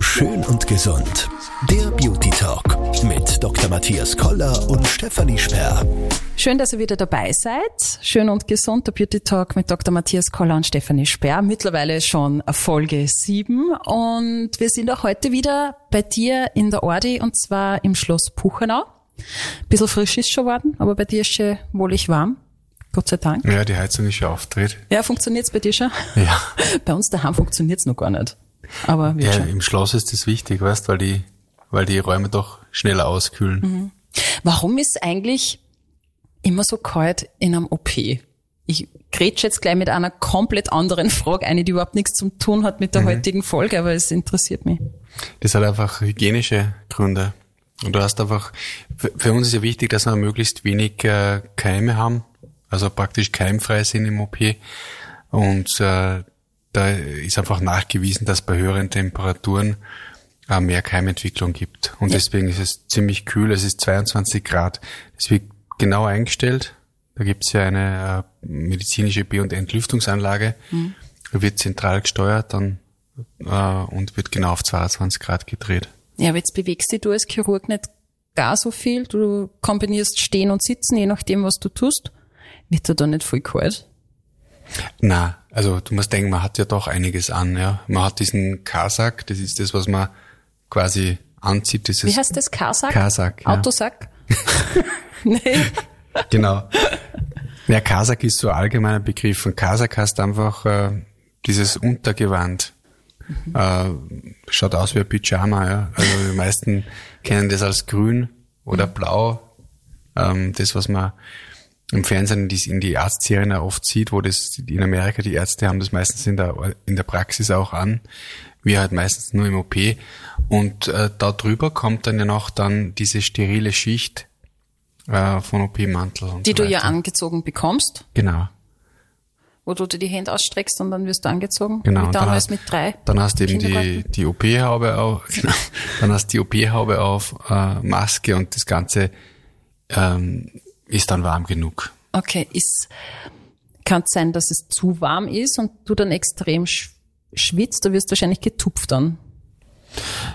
Schön und gesund. Der Beauty Talk mit Dr. Matthias Koller und Stefanie Sperr. Schön, dass ihr wieder dabei seid. Schön und gesund, der Beauty Talk mit Dr. Matthias Koller und Stefanie Sperr. Mittlerweile schon Folge 7 und wir sind auch heute wieder bei dir in der Ordi und zwar im Schloss Puchenau. Bisschen frisch ist schon worden, aber bei dir ist schon wohlig warm. Gott sei Dank. Ja, die Heizung ist schon aufgedreht. Ja, funktioniert's bei dir schon? Ja. Bei uns daheim funktioniert's noch gar nicht. Aber Ja, schon. im Schloss ist das wichtig, weißt, weil die, weil die Räume doch schneller auskühlen. Mhm. Warum ist eigentlich immer so kalt in einem OP? Ich grätsche jetzt gleich mit einer komplett anderen Frage, eine, die überhaupt nichts zu tun hat mit der heutigen Folge, aber es interessiert mich. Das hat einfach hygienische Gründe. Und du hast einfach, für, für uns ist ja wichtig, dass wir möglichst wenig äh, Keime haben, also praktisch keimfrei sind im OP. Und äh, da ist einfach nachgewiesen, dass bei höheren Temperaturen äh, mehr Keimentwicklung gibt. Und deswegen ist es ziemlich kühl, es ist 22 Grad. Es wird genau eingestellt. Da gibt es ja eine äh, medizinische Be- und Entlüftungsanlage. Da wird zentral gesteuert dann äh, und wird genau auf 22 Grad gedreht. Ja, aber jetzt bewegst dich du als Chirurg nicht gar so viel. Du kombinierst Stehen und Sitzen, je nachdem, was du tust. Wird dir da nicht voll kalt? Na, also du musst denken, man hat ja doch einiges an, ja. Man hat diesen Kasak, das ist das, was man quasi anzieht, dieses Wie heißt das? Karsack? Kasak, ja. Autosack? nee. Genau. Ja, Kasak ist so ein allgemeiner Begriff. Und Kasak heißt einfach äh, dieses Untergewand. Äh, schaut aus wie ein Pyjama, ja. Also die meisten kennen das als grün oder blau. Ähm, das, was man im Fernsehen in die, in die Arztserien oft sieht, wo das in Amerika die Ärzte haben das meistens in der, in der Praxis auch an. Wir halt meistens nur im OP. Und äh, da drüber kommt dann ja noch dann diese sterile Schicht äh, von OP-Mantel. Die so du ja angezogen bekommst, Genau, wo du dir die Hände ausstreckst und dann wirst du angezogen. genau. Dann damals hast- mit drei. Dann hast du eben die, die OP-Haube auf, genau. Dann hast du die OP-Haube auf, äh, Maske und das Ganze ähm, ist dann warm genug. Okay, ist, kann es sein, dass es zu warm ist und du dann extrem sch schwitzt, du wirst wahrscheinlich getupft dann.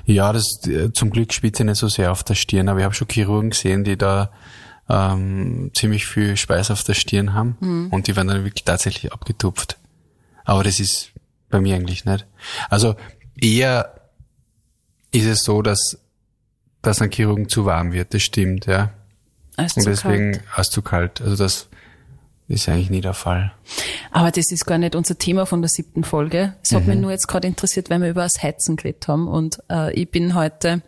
Ja, das äh, zum Glück spitze nicht so sehr auf der Stirn, aber ich habe schon Chirurgen gesehen, die da ähm, ziemlich viel Schweiß auf der Stirn haben und die werden dann wirklich tatsächlich abgetupft. Aber das ist bei mir eigentlich nicht. Also eher ist es so, dass dass ein Chirurgen zu warm wird, das stimmt, ja. Als Und deswegen kalt. als zu kalt. Also das ist eigentlich nie der Fall. Aber das ist gar nicht unser Thema von der siebten Folge. Es hat Mhm. mich nur jetzt gerade interessiert, weil wir über das Heizen geredet haben. Und äh, ich bin heute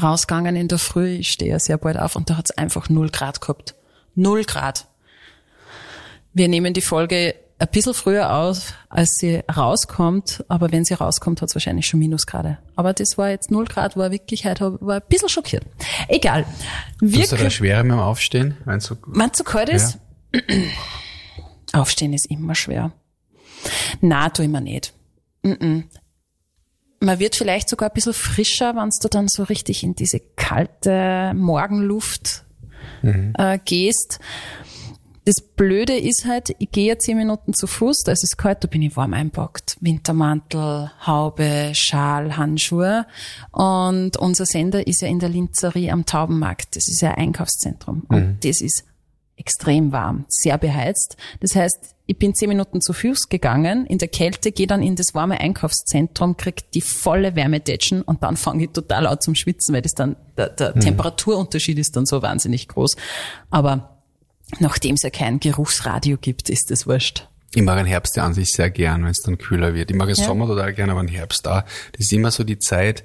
rausgegangen in der Früh, ich stehe ja sehr bald auf und da hat es einfach null Grad gehabt. Null Grad. Wir nehmen die Folge ein bisschen früher aus, als sie rauskommt, aber wenn sie rauskommt, hat es wahrscheinlich schon Minusgrade. Aber das war jetzt null Grad, war wirklich heute, war ein bisschen schockiert. Egal. Wir Tust du da mit dem Aufstehen? Meinst du? Meinst du kalt ist? Aufstehen ist immer schwer. Na, tu immer nicht. Mm-mm. Man wird vielleicht sogar ein bisschen frischer, wenn du dann so richtig in diese kalte Morgenluft äh, gehst. Das Blöde ist halt, ich gehe ja zehn Minuten zu Fuß, da ist es kalt, da bin ich warm einpackt. Wintermantel, Haube, Schal, Handschuhe. Und unser Sender ist ja in der Linzerie am Taubenmarkt. Das ist ja ein Einkaufszentrum. Und das ist extrem warm, sehr beheizt. Das heißt, ich bin zehn Minuten zu Fuß gegangen, in der Kälte, gehe dann in das warme Einkaufszentrum, krieg die volle Wärmedätschen und dann fange ich total an zum Schwitzen, weil das dann, der, der Temperaturunterschied ist dann so wahnsinnig groß. Aber nachdem es ja kein Geruchsradio gibt, ist das wurscht. Ich mag den Herbst ja an sich sehr gern, wenn es dann kühler wird. Ich mag den Ja. Sommer total gern, aber den Herbst da. Das ist immer so die Zeit,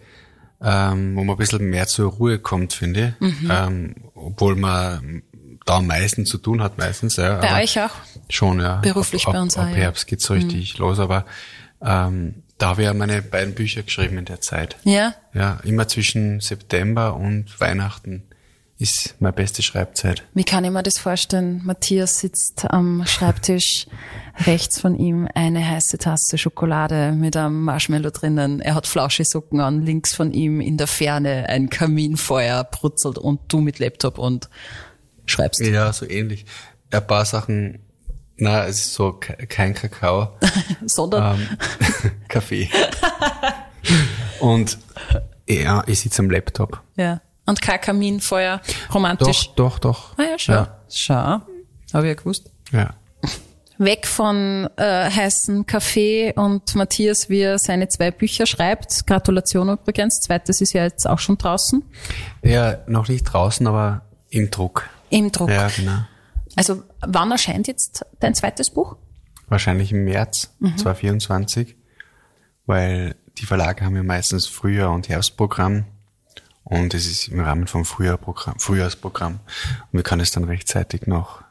ähm, wo man ein bisschen mehr zur Ruhe kommt, finde ich. Mhm. Ähm, obwohl man da am meisten zu tun hat meistens. Ja, Bei euch auch? Schon, ja. Beruflich ab, bei uns ab, auch, ab. Mhm. Herbst geht's so richtig los, aber ähm, da habe ich ja meine beiden Bücher geschrieben in der Zeit. Ja? Ja, immer zwischen September und Weihnachten ist meine beste Schreibzeit. Wie kann ich mir das vorstellen? Matthias sitzt am Schreibtisch, rechts von ihm eine heiße Tasse Schokolade mit einem Marshmallow drinnen. Er hat Flauschesocken an, links von ihm in der Ferne ein Kaminfeuer brutzelt und du mit Laptop und schreibst. Ja, so ähnlich. Ein paar Sachen, na, es ist so ke- kein Kakao, Sondern ähm, Kaffee. Und ja, ich sitze am Laptop. Ja. Und kein Kaminfeuer, romantisch. Doch, doch, doch. Ah ja, schau. Ja. Schau. Habe ich ja gewusst. Ja. Weg von äh, heißen Kaffee und Matthias, wie er seine zwei Bücher schreibt. Gratulation übrigens. Zweites ist ja jetzt auch schon draußen. Ja, noch nicht draußen, aber im Druck. Im Druck. Ja, genau. Also wann erscheint jetzt dein zweites Buch? Wahrscheinlich im März 2024, weil die Verlage haben ja meistens Frühjahr- und Herbstprogramm und es ist im Rahmen vom Frühjahrprogramm, Frühjahrsprogramm und wir können es dann rechtzeitig noch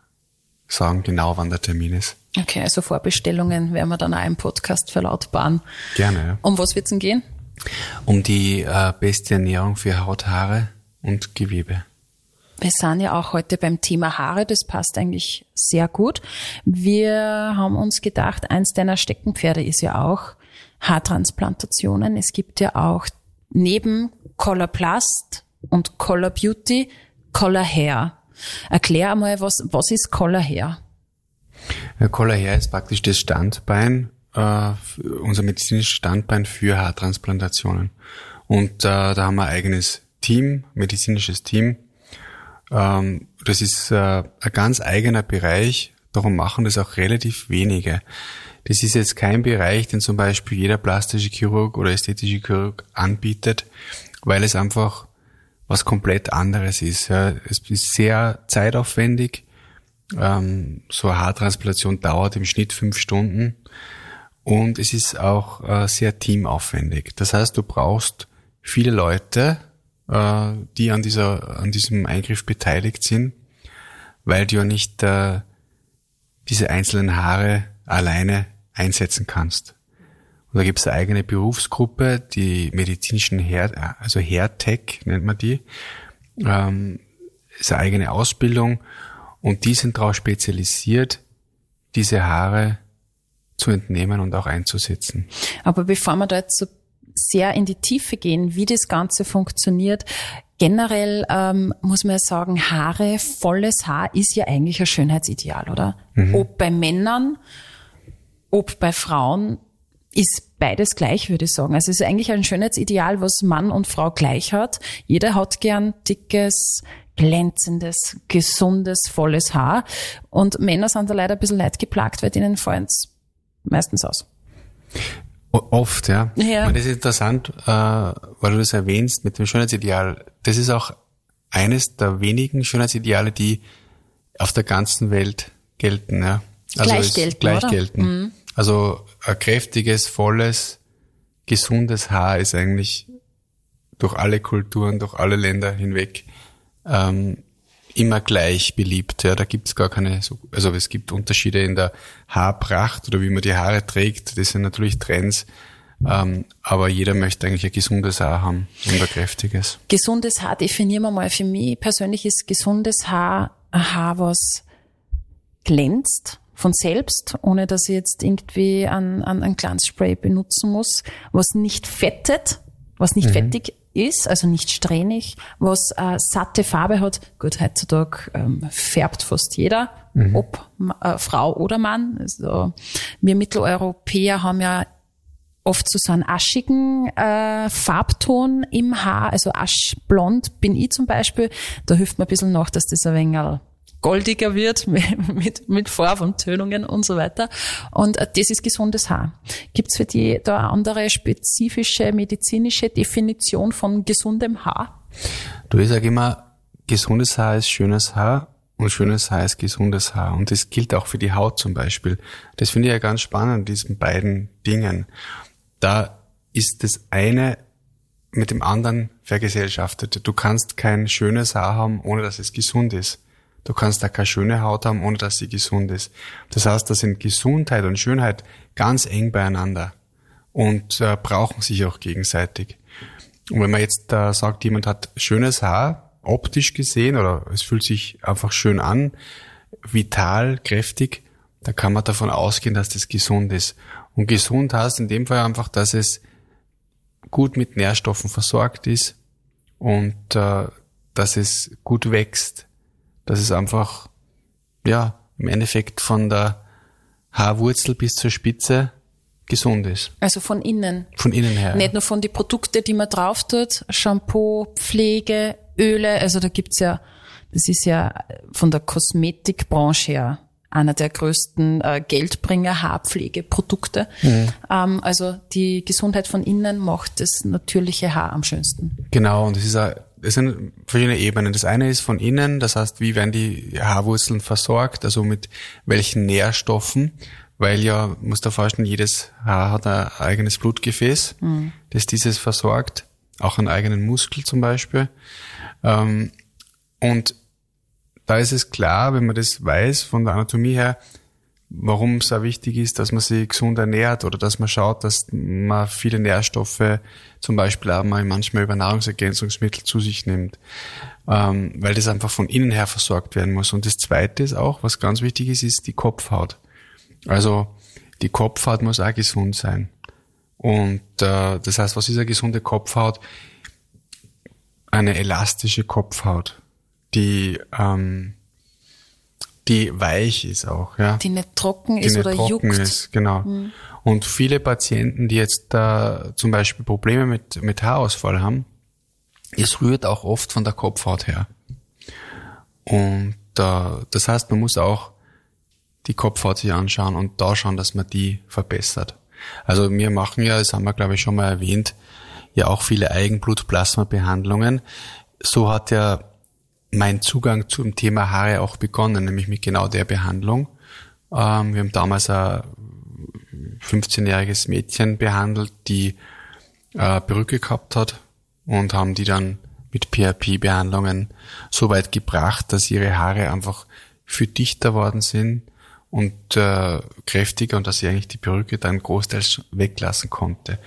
sagen, genau wann der Termin ist. Okay, also Vorbestellungen werden wir dann auch im Podcast verlautbaren. Gerne, ja. Um was wird's denn gehen? Um die äh, beste Ernährung für Haut, Haare und Gewebe. Wir sind ja auch heute beim Thema Haare, das passt eigentlich sehr gut. Wir haben uns gedacht, eins deiner Steckenpferde ist ja auch Haartransplantationen. Es gibt ja auch neben Coloplast und Color Beauty Color Hair. Erklär einmal, was, was ist Color Hair? Ja, Collar Hair ist praktisch das Standbein, äh, unser medizinisches Standbein für Haartransplantationen. Und äh, da haben wir ein eigenes Team, medizinisches Team. Ähm, das ist äh, ein ganz eigener Bereich, darum machen das auch relativ wenige. Das ist jetzt kein Bereich, den zum Beispiel jeder plastische Chirurg oder ästhetische Chirurg anbietet, weil es einfach was komplett anderes ist. Ja. Es ist sehr zeitaufwendig. Ähm, so eine Haartransplantation dauert im Schnitt fünf Stunden und es ist auch äh, sehr teamaufwendig. Das heißt, du brauchst viele Leute, äh, die an dieser an diesem Eingriff beteiligt sind, weil du ja nicht äh, diese einzelnen Haare alleine einsetzen kannst. Und da gibt es eine eigene Berufsgruppe, die medizinischen Hair, also Hair-Tech nennt man die. Ähm, ist eine eigene Ausbildung und die sind darauf spezialisiert, diese Haare zu entnehmen und auch einzusetzen. Aber bevor wir da jetzt so sehr in die Tiefe gehen, wie das Ganze funktioniert, generell ähm, muss man ja sagen, Haare, volles Haar ist ja eigentlich ein Schönheitsideal, oder? Ob bei Männern, ob bei Frauen, ist beides gleich, würde ich sagen. Also es ist eigentlich ein Schönheitsideal, was Mann und Frau gleich hat. Jeder hat gern dickes, glänzendes, gesundes, volles Haar. Und Männer sind da leider ein bisschen leidgeplagt, weil denen fallen es meistens aus. Oft, ja. Ja. Und das ist interessant, äh, weil du das erwähnst mit dem Schönheitsideal. Das ist auch eines der wenigen Schönheitsideale, die auf der ganzen Welt gelten. Ja. Gleich es- gelten, Gleich oder? Mhm. Also ein kräftiges, volles, gesundes Haar ist eigentlich durch alle Kulturen, durch alle Länder hinweg ähm, immer gleich beliebt. Ja, da gibt's gar keine, so- also es gibt Unterschiede in der Haarpracht oder wie man die Haare trägt. Das sind natürlich Trends, ähm, aber jeder möchte eigentlich ein gesundes Haar haben und ein kräftiges. Gesundes Haar definieren wir mal. Für mich persönlich ist gesundes Haar ein Haar, was glänzt von selbst, ohne dass ich jetzt irgendwie ein, ein, ein Glanzspray benutzen muss, was nicht fettet, was nicht fettig ist, also nicht strähnig, was äh, satte Farbe hat. Gut, heutzutage ähm, färbt fast jeder, ob äh, Frau oder Mann. Also, wir Mitteleuropäer haben ja oft so, so einen aschigen äh, Farbton im Haar, also aschblond bin ich zum Beispiel. Da hilft mir ein bisschen noch, dass das ein wenig goldiger wird mit, mit, mit Farb und so weiter. Und äh, das ist gesundes Haar. Gibt's für die da eine andere spezifische medizinische Definition von gesundem Haar? Du, ich sage immer, gesundes Haar ist schönes Haar und schönes Haar ist gesundes Haar. Und das gilt auch für die Haut zum Beispiel. Das finde ich ja ganz spannend, diesen beiden Dingen. Da ist das eine mit dem anderen vergesellschaftet. Du kannst kein schönes Haar haben, ohne dass es gesund ist. Du kannst da keine schöne Haut haben, ohne dass sie gesund ist. Das heißt, da sind Gesundheit und Schönheit ganz eng beieinander und äh, brauchen sich auch gegenseitig. Und wenn man jetzt äh, sagt, jemand hat schönes Haar, optisch gesehen, oder es fühlt sich einfach schön an, vital, kräftig, da kann man davon ausgehen, dass das gesund ist. Und gesund heißt in dem Fall einfach, dass es gut mit Nährstoffen versorgt ist und äh, dass es gut wächst, dass es einfach, ja, im Endeffekt von der Haarwurzel bis zur Spitze gesund ist. Also von innen. Von innen her. Nicht nur von den Produkten, die man drauf tut, Shampoo, Pflege, Öle, also da gibt's ja, das ist ja von der Kosmetikbranche her einer der größten äh, Geldbringer Haarpflegeprodukte. Mhm. Ähm, also die Gesundheit von innen macht das natürliche Haar am schönsten. Genau, und es ist es sind verschiedene Ebenen. Das eine ist von innen, das heißt, wie werden die Haarwurzeln versorgt, also mit welchen Nährstoffen, weil ja, muss da vorstellen, jedes Haar hat ein eigenes Blutgefäß, mhm. das dieses versorgt, auch einen eigenen Muskel zum Beispiel. Ähm, und da ist es klar, wenn man das weiß von der Anatomie her, warum es auch wichtig ist, dass man sich gesund ernährt oder dass man schaut, dass man viele Nährstoffe zum Beispiel auch mal manchmal über Nahrungsergänzungsmittel zu sich nimmt, ähm, weil das einfach von innen her versorgt werden muss. Und das Zweite ist auch, was ganz wichtig ist, ist die Kopfhaut. Also die Kopfhaut muss auch gesund sein. Und äh, das heißt, was ist eine gesunde Kopfhaut? Eine elastische Kopfhaut die, ähm, die weich ist auch, ja. Die nicht trocken die ist nicht oder trocken juckt. Ist, genau. Mhm. Und viele Patienten, die jetzt da zum Beispiel Probleme mit, mit Haarausfall haben, es rührt auch oft von der Kopfhaut her. Und äh, das heißt, man muss auch die Kopfhaut sich anschauen und da schauen, dass man die verbessert. Also wir machen ja, das haben wir glaube ich schon mal erwähnt, ja auch viele Eigenblutplasma-Behandlungen. So hat ja mein Zugang zum Thema Haare auch begonnen, nämlich mit genau der Behandlung. Ähm, wir haben damals ein 15-jähriges Mädchen behandelt, die äh, Perücke gehabt hat und haben die dann mit PRP-Behandlungen so weit gebracht, dass ihre Haare einfach viel dichter worden sind und äh, kräftiger und dass sie eigentlich die Perücke dann großteils weglassen konnte.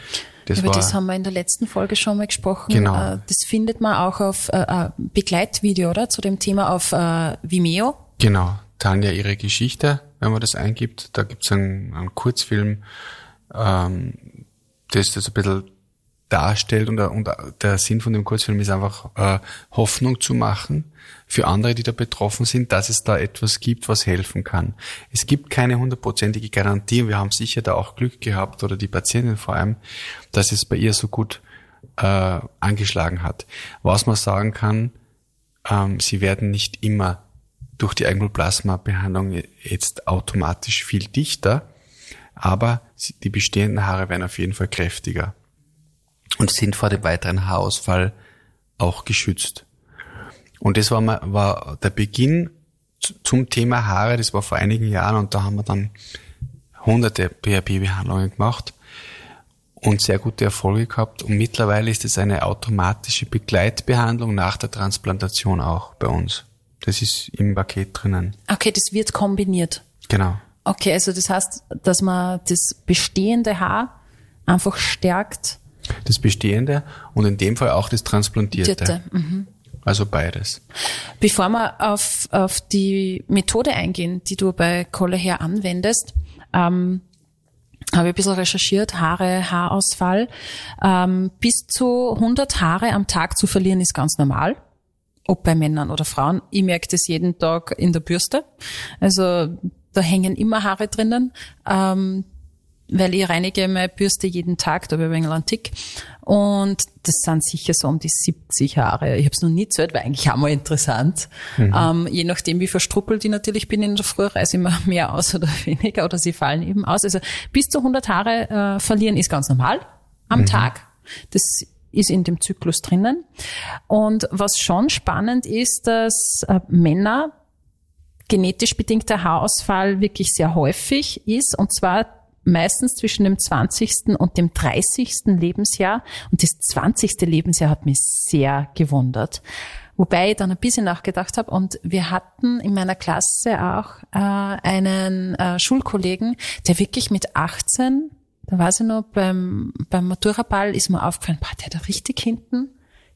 Das Über das haben wir in der letzten Folge schon mal gesprochen. Genau. Äh, das findet man auch auf äh, Begleitvideo, oder? Zu dem Thema auf äh, Vimeo. Genau. Tanja ihre Geschichte, wenn man das eingibt. Da gibt's einen, einen Kurzfilm, ähm, das das ein bisschen darstellt und, und der Sinn von dem Kurzfilm ist einfach äh, Hoffnung zu machen für andere, die da betroffen sind, dass es da etwas gibt, was helfen kann. Es gibt keine hundertprozentige Garantie und wir haben sicher da auch Glück gehabt oder die Patientin vor allem, dass es bei ihr so gut äh, angeschlagen hat. Was man sagen kann, ähm, sie werden nicht immer durch die Eigenblutplasma-Behandlung jetzt automatisch viel dichter, aber die bestehenden Haare werden auf jeden Fall kräftiger und sind vor dem weiteren Haarausfall auch geschützt. Und das war, mal, war der Beginn zum Thema Haare, das war vor einigen Jahren und da haben wir dann hunderte PHP-Behandlungen gemacht und sehr gute Erfolge gehabt. Und mittlerweile ist es eine automatische Begleitbehandlung nach der Transplantation auch bei uns. Das ist im Paket drinnen. Okay, das wird kombiniert. Genau. Okay, also das heißt, dass man das bestehende Haar einfach stärkt das Bestehende und in dem Fall auch das Transplantierte. Mhm. Also beides. Bevor wir auf, auf die Methode eingehen, die du bei Colleher anwendest, ähm, habe ich ein bisschen recherchiert, Haare, Haarausfall. Ähm, bis zu 100 Haare am Tag zu verlieren ist ganz normal. Ob bei Männern oder Frauen. Ich merke das jeden Tag in der Bürste. Also da hängen immer Haare drinnen. Ähm, weil ich reinige meine Bürste jeden Tag, da habe ich ein einen Tick. Und das sind sicher so um die 70 Jahre. Ich habe es noch nie zählt, weil eigentlich auch mal interessant. Mhm. Ähm, je nachdem, wie verstruppelt ich natürlich bin in der Früh, reiße ich mir mehr aus oder weniger oder sie fallen eben aus. Also bis zu 100 Haare äh, verlieren ist ganz normal am mhm. Tag. Das ist in dem Zyklus drinnen. Und was schon spannend ist, dass äh, Männer genetisch bedingter Haarausfall wirklich sehr häufig ist. Und zwar meistens zwischen dem 20. und dem 30. Lebensjahr. Und das 20. Lebensjahr hat mich sehr gewundert. Wobei ich dann ein bisschen nachgedacht habe und wir hatten in meiner Klasse auch äh, einen äh, Schulkollegen, der wirklich mit 18, da weiß ich noch, beim, beim Maturaball ist mir aufgefallen, boah, der hat da richtig hinten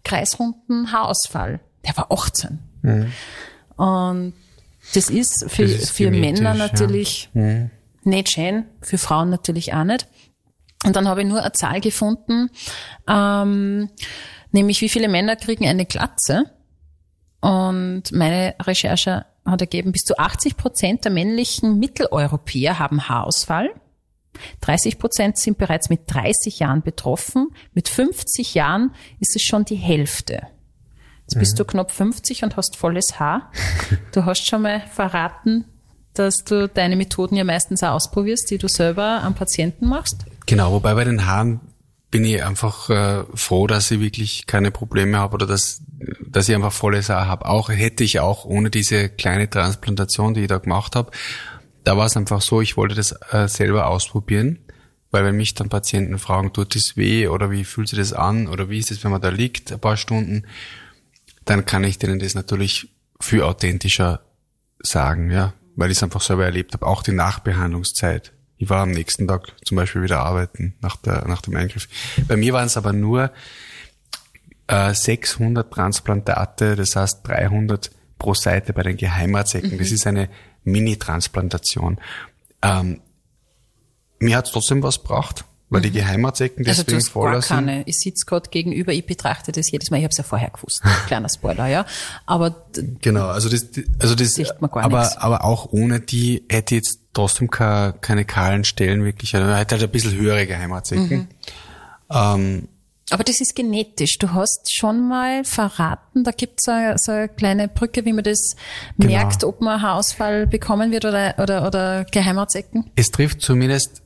kreisrunden Haarausfall. Der war 18. Mhm. Und das ist für, das ist für Männer natürlich ja. Mhm nicht schön, für Frauen natürlich auch nicht. Und dann habe ich nur eine Zahl gefunden, ähm, nämlich wie viele Männer kriegen eine Glatze. Und meine Recherche hat ergeben, bis zu 80 Prozent der männlichen Mitteleuropäer haben Haarausfall. 30 Prozent sind bereits mit 30 Jahren betroffen. Mit 50 Jahren ist es schon die Hälfte. Jetzt bist du knapp 50 und hast volles Haar. Du hast schon mal verraten, dass du deine Methoden ja meistens auch ausprobierst, die du selber am Patienten machst. Genau, wobei bei den Haaren bin ich einfach äh, froh, dass ich wirklich keine Probleme habe oder dass, dass ich einfach volles Haar habe. Auch hätte ich auch ohne diese kleine Transplantation, die ich da gemacht habe. Da war es einfach so, ich wollte das äh, selber ausprobieren, weil wenn mich dann Patienten fragen, tut das weh oder wie fühlt sich das an oder wie ist es, wenn man da liegt, ein paar Stunden, dann kann ich denen das natürlich viel authentischer sagen, ja, weil ich es einfach selber erlebt habe. Auch die Nachbehandlungszeit. Ich war am nächsten Tag zum Beispiel wieder arbeiten nach, der, nach dem Eingriff. Bei mir waren es aber nur äh, 600 Transplantate, das heißt 300 pro Seite bei den Geheimarztsäcken. Mhm. Das ist eine Mini-Transplantation. Ähm, mir hat es trotzdem was gebracht, weil die Geheimarztsäcken Also du deswegen hast gar voller sind. keine. Ich sitze gerade gegenüber, ich betrachte das jedes Mal. Ich habe es ja vorher gewusst. Kleiner Spoiler, ja. Aber Genau, also das, also das, gar aber, nix. aber auch ohne die hätte ich jetzt trotzdem keine, keine kahlen Stellen wirklich. Also hätte halt ein bisschen höhere Geheimarztsäcken. Mhm. Ähm, Aber das ist genetisch. Du hast schon mal verraten, da gibt es so, eine kleine Brücke, wie man das Genau. merkt, ob man Haarausfall bekommen wird oder, oder, oder Geheimarztsäcken. es trifft zumindest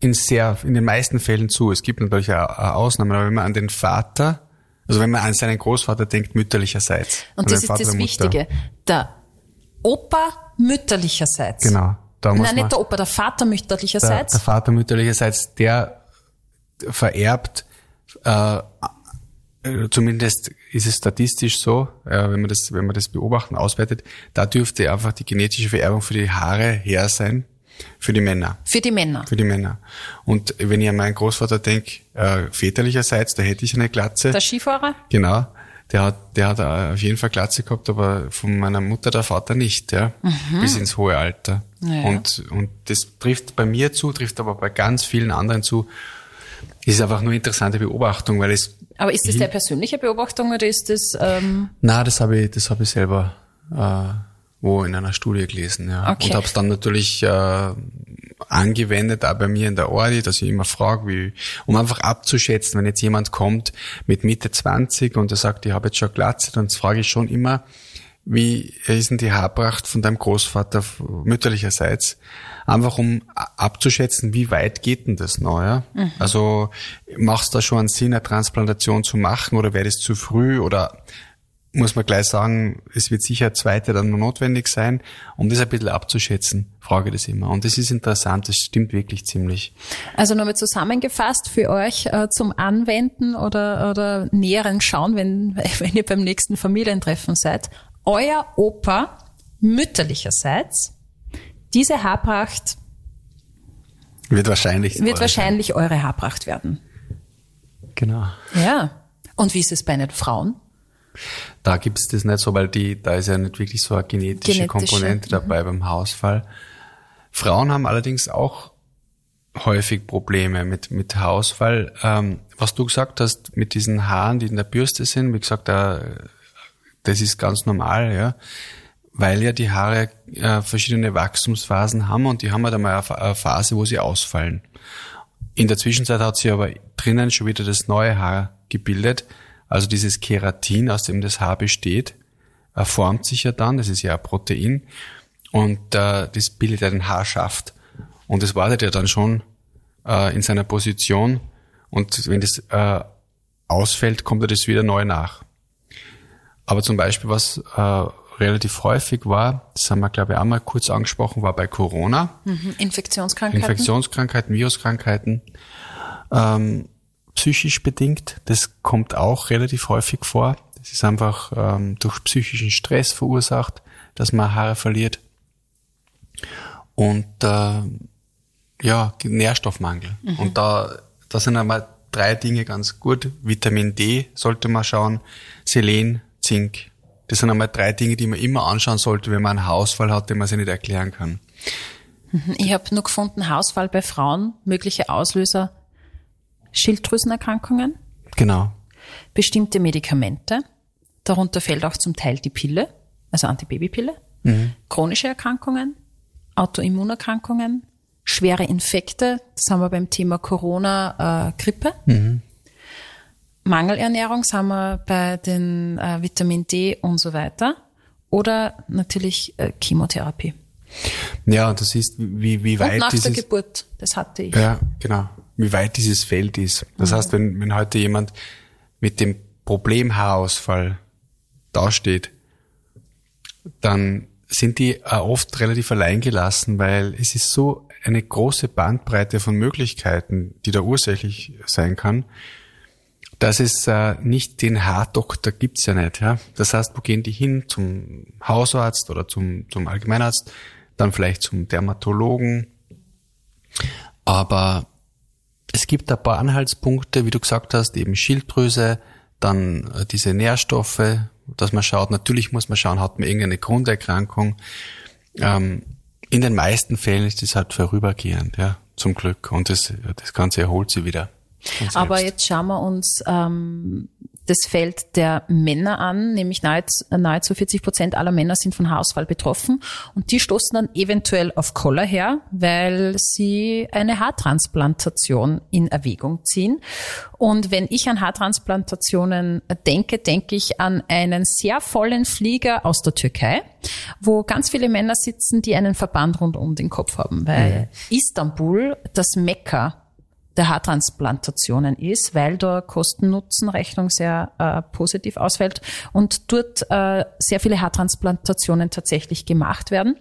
in sehr, in den meisten Fällen zu. Es gibt natürlich auch Ausnahmen, aber wenn man an den Vater, also wenn man an seinen Großvater denkt, mütterlicherseits. Und das ist Vater das der. Wichtige. Der Opa mütterlicherseits. Genau. Da muss Nein, nicht der Opa, der Vater der, mütterlicherseits. der Vater mütterlicherseits, der vererbt, äh, zumindest ist es statistisch so, äh, wenn man das, wenn man das beobachten, auswertet, da dürfte einfach die genetische Vererbung für die Haare her sein, für die Männer. für die Männer. Für die Männer. Und wenn ich an meinen Großvater denke, äh, väterlicherseits, da hätte ich eine Glatze. Der Skifahrer? Genau. Der hat, der hat äh, auf jeden Fall Glatze gehabt, aber von meiner Mutter der Vater nicht, ja. Bis ins hohe Alter. Ja. Und, und das trifft bei mir zu, trifft aber bei ganz vielen anderen zu. Ist einfach nur interessante Beobachtung, weil es, Aber ist das der persönliche Beobachtung oder ist das, ähm, na, das habe ich, das habe ich selber, äh, wo in einer Studie gelesen, ja. Okay. Und habe es dann natürlich äh, angewendet, auch bei mir in der Ordi, dass ich immer frage, wie, um einfach abzuschätzen, wenn jetzt jemand kommt mit Mitte 20 und er sagt, ich habe jetzt schon Glatze, dann frage ich schon immer, wie ist denn die Haarpracht von deinem Großvater mütterlicherseits? Einfach um abzuschätzen, wie weit geht denn das noch, ja? Also, macht es da schon einen Sinn, eine Transplantation zu machen oder wäre das zu früh oder muss man gleich sagen, es wird sicher zweite dann notwendig sein, um das ein bisschen abzuschätzen, frage das immer. Und das ist interessant, das stimmt wirklich ziemlich. also nochmal zusammengefasst für euch äh, zum Anwenden oder, oder näheren Schauen, wenn, wenn ihr beim nächsten Familientreffen seid. Euer Opa mütterlicherseits, diese Haarpracht Wird wahrscheinlich. wird wahrscheinlich eure Haarpracht werden. Genau. Ja. Und wie ist es bei den Frauen? Da gibt's das nicht so, weil die, da ist ja nicht wirklich so eine genetische, Genetische, Komponente dabei beim Haarausfall. Frauen haben allerdings auch häufig Probleme mit, mit Haarausfall. Ähm, was du gesagt hast, mit diesen Haaren, die in der Bürste sind, wie gesagt, da, das ist ganz normal, ja. Weil ja die Haare äh, verschiedene Wachstumsphasen haben und die haben halt einmal eine eine Phase, wo sie ausfallen. In der Zwischenzeit hat sich aber drinnen schon wieder das neue Haar gebildet. Also dieses Keratin, aus dem das Haar besteht, äh, formt sich ja dann, das ist ja ein Protein, und äh, das bildet ja den Haarschaft. Und das wartet ja dann schon äh, in seiner Position. Und wenn das äh, ausfällt, kommt ja das wieder neu nach. Aber zum Beispiel, was äh, relativ häufig war, das haben wir, glaube ich, auch mal kurz angesprochen, war bei Corona. Mhm. Infektionskrankheiten? Infektionskrankheiten, Viruskrankheiten, ähm, psychisch bedingt. Das kommt auch relativ häufig vor. Das ist einfach ähm, durch psychischen Stress verursacht, dass man Haare verliert. Und äh, ja, Nährstoffmangel. Und da, da sind einmal drei Dinge ganz gut. Vitamin D sollte man schauen, Selen, Zink. Das sind einmal drei Dinge, die man immer anschauen sollte, wenn man einen Haarausfall hat, den man sich nicht erklären kann. Ich habe nur gefunden, Haarausfall bei Frauen, mögliche Auslöser, Schilddrüsenerkrankungen, Genau. bestimmte Medikamente, darunter fällt auch zum Teil die Pille, also Antibabypille, chronische Erkrankungen, Autoimmunerkrankungen, schwere Infekte, das haben wir beim Thema Corona, äh, Grippe. Mangelernährung sind wir bei den äh, Vitamin D und so weiter. Oder natürlich äh, Chemotherapie. Ja, das ist, wie, wie Und weit nach der dieses, Geburt, das hatte ich. ja, genau, wie weit dieses Feld ist. Das heißt, wenn, wenn heute jemand mit dem Problem Haarausfall dasteht, dann sind die auch oft relativ allein gelassen, weil es ist so eine große Bandbreite von Möglichkeiten, die da ursächlich sein kann, dass es äh, nicht den Haardoktor gibt's ja nicht. Ja? Das heißt, wo gehen die hin? Zum Hausarzt oder zum, zum Allgemeinarzt, dann vielleicht zum Dermatologen. Aber es gibt ein paar Anhaltspunkte, wie du gesagt hast, eben Schilddrüse, dann äh, diese Nährstoffe, dass man schaut, natürlich muss man schauen, hat man irgendeine Grunderkrankung. Ähm, in den meisten Fällen ist das halt vorübergehend, ja, zum Glück. Und das, das Ganze erholt sich wieder. Aber jetzt schauen wir uns ähm, das Feld der Männer an, nämlich nahezu, nahezu 40 Prozent aller Männer sind von Haarausfall betroffen und die stoßen dann eventuell auf Koller her, weil sie eine Haartransplantation in Erwägung ziehen. Und wenn ich an Haartransplantationen denke, denke ich an einen sehr vollen Flieger aus der Türkei, wo ganz viele Männer sitzen, die einen Verband rund um den Kopf haben, weil Istanbul das Mekka der Haartransplantationen ist, weil da Kosten-Nutzen-Rechnung sehr äh, positiv ausfällt und dort äh, sehr viele Haartransplantationen tatsächlich gemacht werden.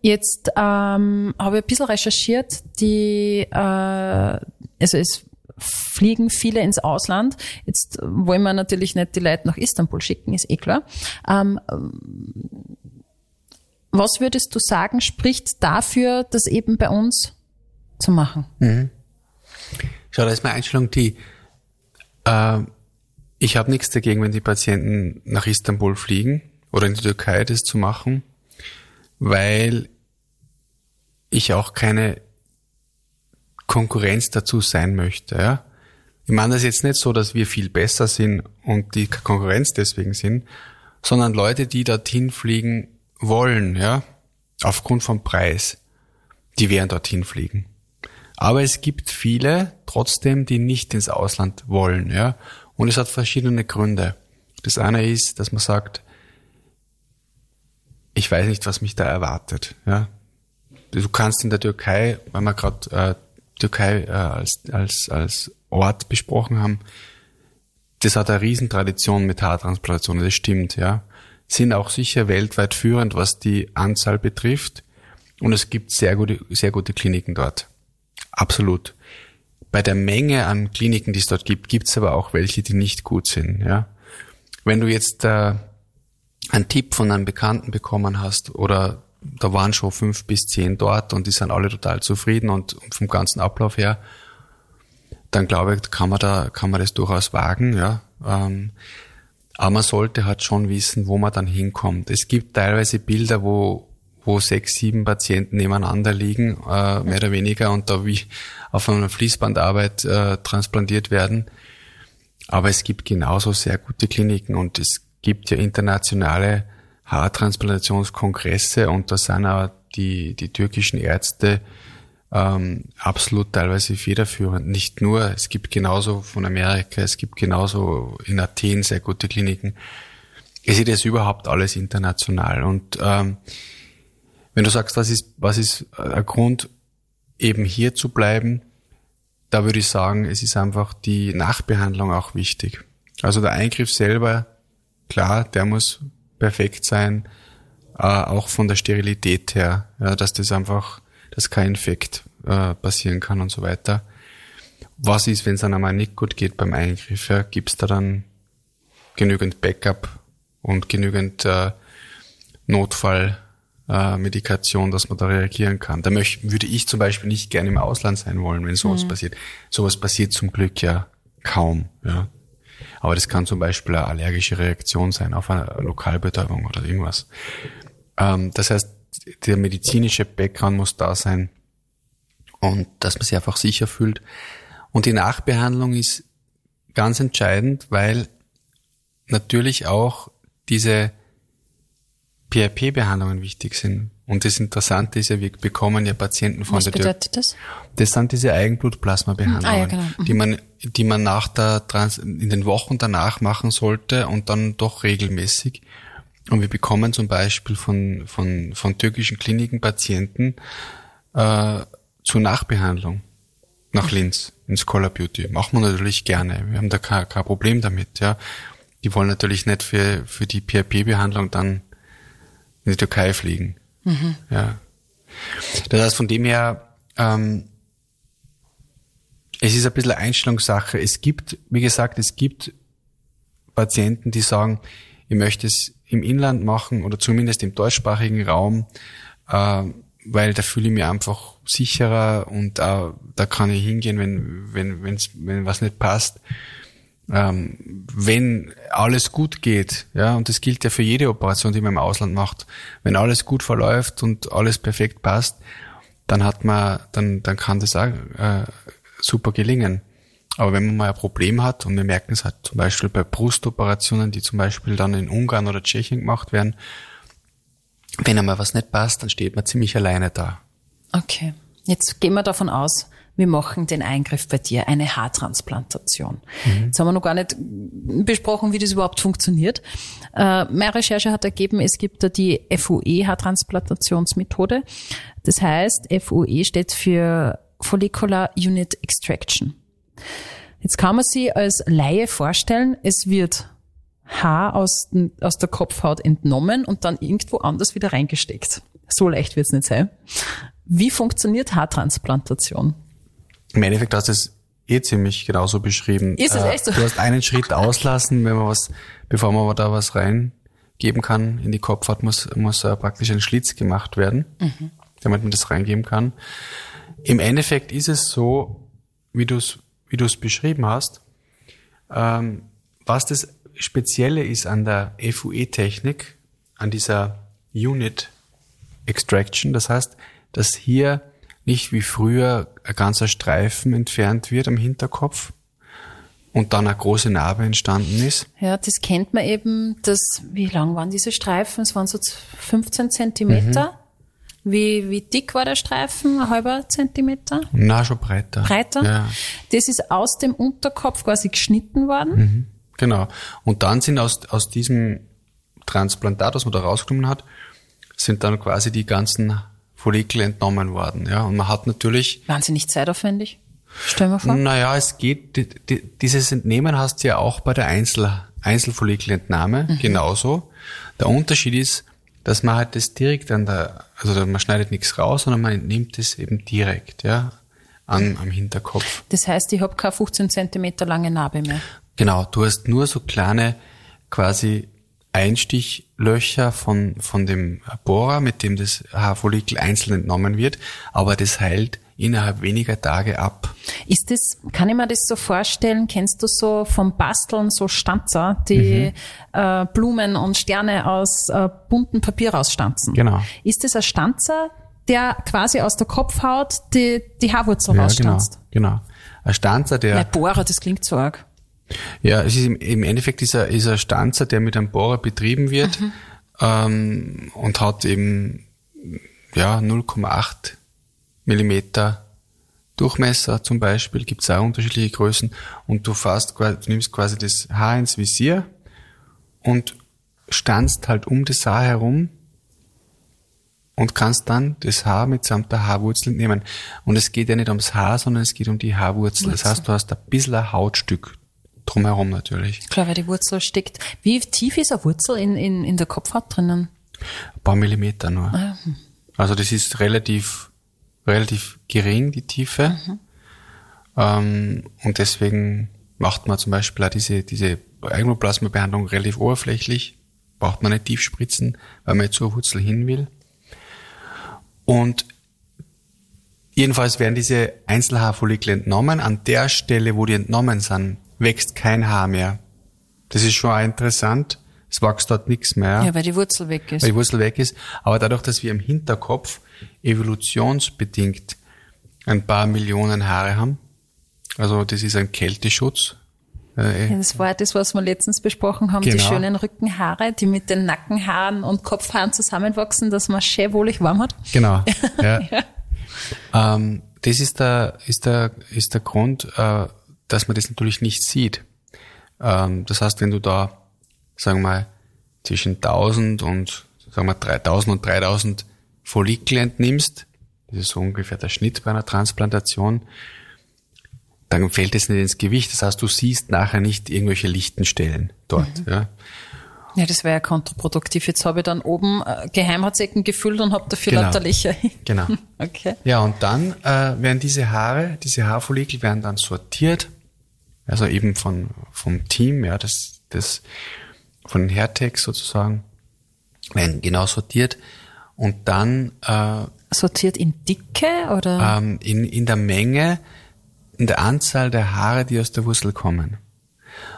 Jetzt ähm, habe ich ein bisschen recherchiert, die, äh, also es fliegen viele ins Ausland. Jetzt wollen wir natürlich nicht die Leute nach Istanbul schicken, ist eh klar. Ähm, was würdest du sagen, spricht dafür, das eben bei uns zu machen? Schau, da ist meine Einstellung die, äh, ich habe nichts dagegen, wenn die Patienten nach Istanbul fliegen oder in die Türkei das zu machen, weil ich auch keine Konkurrenz dazu sein möchte. Ja? Ich meine das jetzt nicht so, dass wir viel besser sind und die Konkurrenz deswegen sind, sondern Leute, die dorthin fliegen wollen, ja, aufgrund vom Preis, die werden dorthin fliegen. Aber es gibt viele trotzdem, die nicht ins Ausland wollen, ja. Und es hat verschiedene Gründe. Das eine ist, dass man sagt, ich weiß nicht, was mich da erwartet, ja. Du kannst in der Türkei, weil wir gerade äh, Türkei äh, als, als, als Ort besprochen haben, das hat eine Riesentradition mit Haartransplantationen, das stimmt, ja. Sind auch sicher weltweit führend, was die Anzahl betrifft. Und es gibt sehr gute, sehr gute Kliniken dort. Absolut. Bei der Menge an Kliniken, die es dort gibt, gibt es aber auch welche, die nicht gut sind. Ja? Wenn du jetzt äh, einen Tipp von einem Bekannten bekommen hast oder da waren schon fünf bis zehn dort und die sind alle total zufrieden und vom ganzen Ablauf her, dann glaube ich, kann man da, kann man das durchaus wagen, ja. Ähm, aber man sollte halt schon wissen, wo man dann hinkommt. Es gibt teilweise Bilder, wo wo sechs, sieben Patienten nebeneinander liegen, äh, mehr oder weniger, und da wie auf einer Fließbandarbeit äh, transplantiert werden. Aber es gibt genauso sehr gute Kliniken und es gibt ja internationale Haartransplantationskongresse und da sind auch die, die türkischen Ärzte ähm, absolut teilweise federführend. Nicht nur, es gibt genauso von Amerika, es gibt genauso in Athen sehr gute Kliniken. Es ist jetzt überhaupt alles international und ähm, wenn du sagst, was ist, was ist ein Grund, eben hier zu bleiben, da würde ich sagen, es ist einfach die Nachbehandlung auch wichtig. Also der Eingriff selber, klar, der muss perfekt sein, äh, auch von der Sterilität her, ja, dass das einfach, dass kein Infekt äh, passieren kann und so weiter. Was ist, wenn es dann einmal nicht gut geht beim Eingriff? Ja, Gibt es da dann genügend Backup und genügend äh, Notfall? Äh, Medikation, dass man da reagieren kann. Da möchte, würde ich zum Beispiel nicht gerne im Ausland sein wollen, wenn sowas passiert. Sowas passiert zum Glück ja kaum. Ja. Aber das kann zum Beispiel eine allergische Reaktion sein auf eine Lokalbetäubung oder irgendwas. Ähm, das heißt, der medizinische Background muss da sein und dass man sich einfach sicher fühlt. Und die Nachbehandlung ist ganz entscheidend, weil natürlich auch diese PRP-Behandlungen wichtig sind. Und das Interessante ist ja, wir bekommen ja Patienten von Was der Tür. bedeutet das? Das sind diese Eigenblutplasma-Behandlungen, Ah, ja, genau. Mhm. die man, die man nach der Trans in den Wochen danach machen sollte und dann doch regelmäßig. Und wir bekommen zum Beispiel von, von, von türkischen Kliniken Patienten äh, zur Nachbehandlung nach Linz ins Color Beauty. Machen wir natürlich gerne. Wir haben da kein, kein Problem damit, ja. Die wollen natürlich nicht für, für die PRP-Behandlung dann in die Türkei fliegen. Ja. Das heißt, von dem her, ähm, es ist ein bisschen Einstellungssache. Es gibt, wie gesagt, es gibt Patienten, die sagen, ich möchte es im Inland machen oder zumindest im deutschsprachigen Raum, äh, weil da fühle ich mich einfach sicherer und äh, da kann ich hingehen, wenn, wenn, wenn's, wenn was nicht passt. Ähm, wenn alles gut geht, ja, und das gilt ja für jede Operation, die man im Ausland macht, wenn alles gut verläuft und alles perfekt passt, dann hat man, dann, dann kann das auch äh, super gelingen. Aber wenn man mal ein Problem hat, und wir merken es halt zum Beispiel bei Brustoperationen, die zum Beispiel dann in Ungarn oder Tschechien gemacht werden, wenn einmal was nicht passt, dann steht man ziemlich alleine da. Okay. Jetzt gehen wir davon aus, wir machen den Eingriff bei dir, eine Haartransplantation. Jetzt haben wir noch gar nicht besprochen, wie das überhaupt funktioniert. Äh, meine Recherche hat ergeben, es gibt da die FUE-Haartransplantationsmethode. Das heißt, FUE steht für Follicular Unit Extraction. Jetzt kann man sich als Laie vorstellen, es wird Haar aus, den- aus der Kopfhaut entnommen und dann irgendwo anders wieder reingesteckt. So leicht wird es nicht sein. Wie funktioniert Haartransplantation? Im Endeffekt hast du es eh ziemlich genauso beschrieben. Äh, Ist es echt so? Du hast einen Schritt auslassen, wenn man was, bevor man da was reingeben kann in die Kopfhaut, muss, muss äh, praktisch ein Schlitz gemacht werden, Mhm. damit man das reingeben kann. Im Endeffekt ist es so, wie du es wie du es beschrieben hast. Ähm, was das Spezielle ist an der FUE-Technik, an dieser Unit Extraction, das heißt, dass hier nicht wie früher ein ganzer Streifen entfernt wird am Hinterkopf und dann eine große Narbe entstanden ist. Ja, das kennt man eben, das, wie lang waren diese Streifen? Es waren so 15 Zentimeter. Wie, wie dick war der Streifen? Ein halber Zentimeter? Na, schon breiter. Breiter? Ja, Das ist aus dem Unterkopf quasi geschnitten worden. genau. Und dann sind aus, aus diesem Transplantat, was man da rausgenommen hat, sind dann quasi die ganzen Follikel entnommen worden. Ja, und man hat natürlich Wahnsinnig zeitaufwendig. Stell mir vor. Naja, es geht, die, die, dieses Entnehmen hast du ja auch bei der Einzel, Einzelfollikelentnahme genauso. Der Unterschied ist, dass man halt das direkt an der, also man schneidet nichts raus, sondern man entnimmt es eben direkt, ja, an, am Hinterkopf. Das heißt, ich habe keine 15 Zentimeter lange Narbe mehr. Genau, du hast nur so kleine quasi Einstichlöcher von, von dem Bohrer, mit dem das Haarfollikel einzeln entnommen wird, aber das heilt innerhalb weniger Tage ab. Ist das, kann ich mir das so vorstellen, kennst du so vom Basteln so Stanzer, die äh, Blumen und Sterne aus äh, bunten Papier rausstanzen? Genau. Ist das ein Stanzer, der quasi aus der Kopfhaut die, die Haarwurzel Ja, genau, rausstanzt? genau. Ein Stanzer, der Nein, Bohrer, das klingt so arg. Ja, es ist im, Endeffekt dieser, ist ein Stanzer, der mit einem Bohrer betrieben wird ähm, und hat eben ja 0,8 Millimeter Durchmesser zum Beispiel, gibt es auch unterschiedliche Größen und du fasst quasi, du nimmst quasi das Haar ins Visier und stanzt halt um das Haar herum und kannst dann das Haar mitsamt der Haarwurzel nehmen. Und es geht ja nicht ums Haar, sondern es geht um die Haarwurzel. Das Wurzel. heißt, du hast ein bisschen ein Hautstück drumherum natürlich. Klar, weil die Wurzel steckt. Wie tief ist eine Wurzel in, in, in der Kopfhaut drinnen? Ein paar Millimeter nur. Ah, Also das ist relativ, relativ gering, die Tiefe. Mhm. Ähm, und deswegen macht man zum Beispiel auch diese, diese Eigenplasma-Behandlung relativ oberflächlich. Braucht man nicht tief spritzen, weil man jetzt zur Wurzel hin will. Und jedenfalls werden diese Einzelhaarfollikel entnommen. An der Stelle, wo die entnommen sind, wächst kein Haar mehr. Das ist schon auch interessant. Es wächst dort nichts mehr Ja, weil die Wurzel weg ist. weil die Wurzel weg ist. Aber dadurch, dass wir im Hinterkopf evolutionsbedingt ein paar Millionen Haare haben, also das ist ein Kälteschutz, Äh, Das war das, was wir letztens besprochen haben, die Genau. schönen Rückenhaare, die mit den Nackenhaaren und Kopfhaaren zusammenwachsen, dass man schön wohlig warm hat. Genau. Ja. Ähm, das ist der, ist der, ist der Grund, äh, dass man das natürlich nicht sieht. Ähm, das heißt, wenn du da, sagen wir mal, zwischen 1000 und, sagen wir, 3000 und 3000 Follikel entnimmst, das ist so ungefähr der Schnitt bei einer Transplantation, dann fällt es nicht ins Gewicht. Das heißt, du siehst nachher nicht irgendwelche lichten Stellen dort. Ja. Ja, das wäre ja kontraproduktiv. Jetzt habe ich dann oben äh, Geheimratsecken gefüllt und habe dafür Genau. lauter Löcher. Genau. Okay. Ja, und dann äh, werden diese Haare, diese Haarfollikel werden dann sortiert, also eben von vom Team, ja, das das von den Hairtex sozusagen, werden genau sortiert und dann äh, Sortiert in Dicke oder? ähm, in in der Menge, in der Anzahl der Haare, die aus der Wurzel kommen.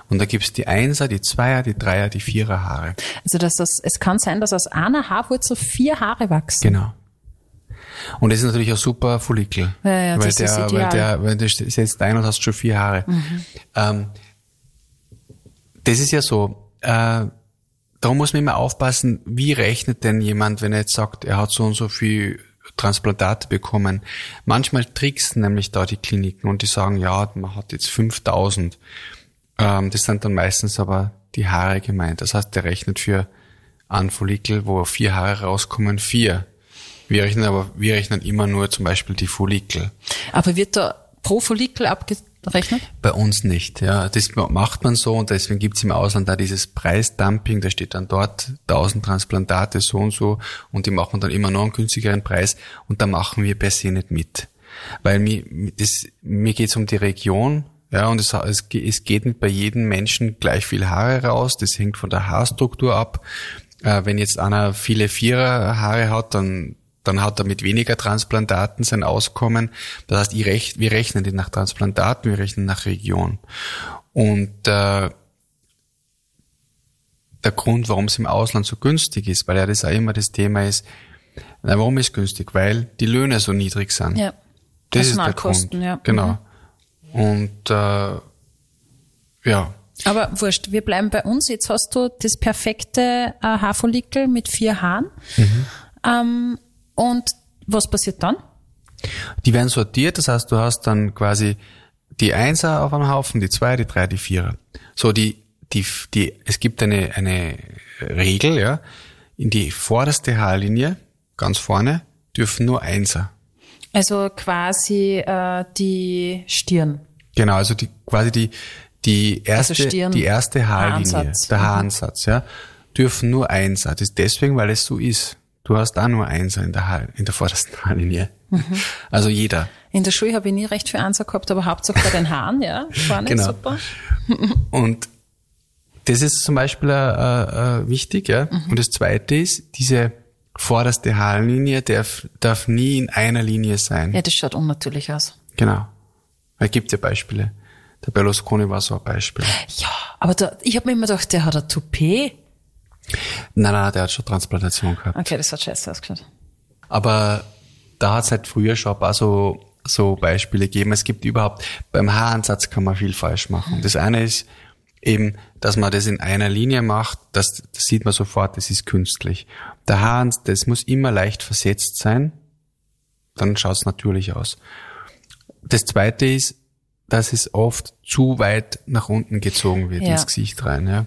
Und da gibt's die Einser, die Zweier, die Dreier, die Vierer Haare. Also dass das, es kann sein, dass aus einer Haarwurzel vier Haare wachsen. Genau. Und das ist natürlich ein super Follikel. Ja, ja, weil das der, ist weil der, weil der setzt ein und hast schon vier Haare. Ähm, das ist ja so, äh, da muss man immer aufpassen, wie rechnet denn jemand, wenn er jetzt sagt, er hat so und so viel Transplantate bekommen. Manchmal tricksen nämlich da die Kliniken und die sagen, ja, man hat jetzt 5000. Ähm, das sind dann meistens aber die Haare gemeint. Das heißt, der rechnet für einen Follikel, wo vier Haare rauskommen, vier. Wir rechnen aber, wir rechnen immer nur zum Beispiel die Follikel. Aber wird da pro Follikel abgerechnet? Bei uns nicht, ja. Das macht man so und deswegen gibt's im Ausland da dieses Preisdumping, da steht dann dort 1000 Transplantate so und so und die machen dann immer noch einen günstigeren Preis und da machen wir per se nicht mit. Weil mir, das, mir geht's um die Region, ja, und es, es, es geht nicht bei jedem Menschen gleich viel Haare raus, das hängt von der Haarstruktur ab. Äh, wenn jetzt einer viele Vierer Haare hat, dann dann hat er mit weniger Transplantaten sein Auskommen. Das heißt, ich rech, wir rechnen nicht nach Transplantaten, wir rechnen nach Region. Und äh, der Grund, warum es im Ausland so günstig ist, weil ja das auch immer das Thema ist, na, warum ist günstig? Weil die Löhne so niedrig sind. Ja. Das ist der Grund. ja. Genau. Und äh, ja, Aber wurscht, wir bleiben bei uns. Jetzt hast du das perfekte äh, Haarfollikel mit vier Haaren. Mhm. Ähm, und was passiert dann? Die werden sortiert, das heißt, du hast dann quasi die Einser auf einem Haufen, die Zwei, die Drei, die Vierer. So, die, die, die, es gibt eine, eine Regel, ja, in die vorderste Haarlinie, ganz vorne, dürfen nur Einser. Also quasi äh, die Stirn. Genau, also die, quasi die, die erste, Also Stirn, die erste Haarlinie, Haaransatz. der Mhm. Haaransatz, ja, dürfen nur Einser. Das ist deswegen, weil es so ist. Du hast auch nur Einser in der, Haar, in der vordersten Haarlinie. Mhm. Also jeder. In der Schule habe ich nie recht viel Ansa gehabt, aber Hauptsache bei den Haaren, ja. Vorne, Genau. super. Und das ist zum Beispiel äh, äh, wichtig, ja. Mhm. Und das zweite ist, diese vorderste Haarlinie darf, darf nie in einer Linie sein. Ja, das schaut unnatürlich aus. Genau. Es gibt ja Beispiele. Der Berlusconi war so ein Beispiel. Ja, aber da, ich habe mir immer gedacht, der hat ein Toupet. Nein, nein, der hat schon Transplantation gehabt. Okay, das hat scheiße ausgeschaut. Aber da hat es halt früher schon ein paar so, so Beispiele gegeben. Es gibt überhaupt, beim Haaransatz kann man viel falsch machen. Das eine ist eben, dass man das in einer Linie macht, das, das sieht man sofort, das ist künstlich. Der Haaransatz, das muss immer leicht versetzt sein, dann schaut es natürlich aus. Das zweite ist, dass es oft zu weit nach unten gezogen wird Ja. ins Gesicht rein. Ja.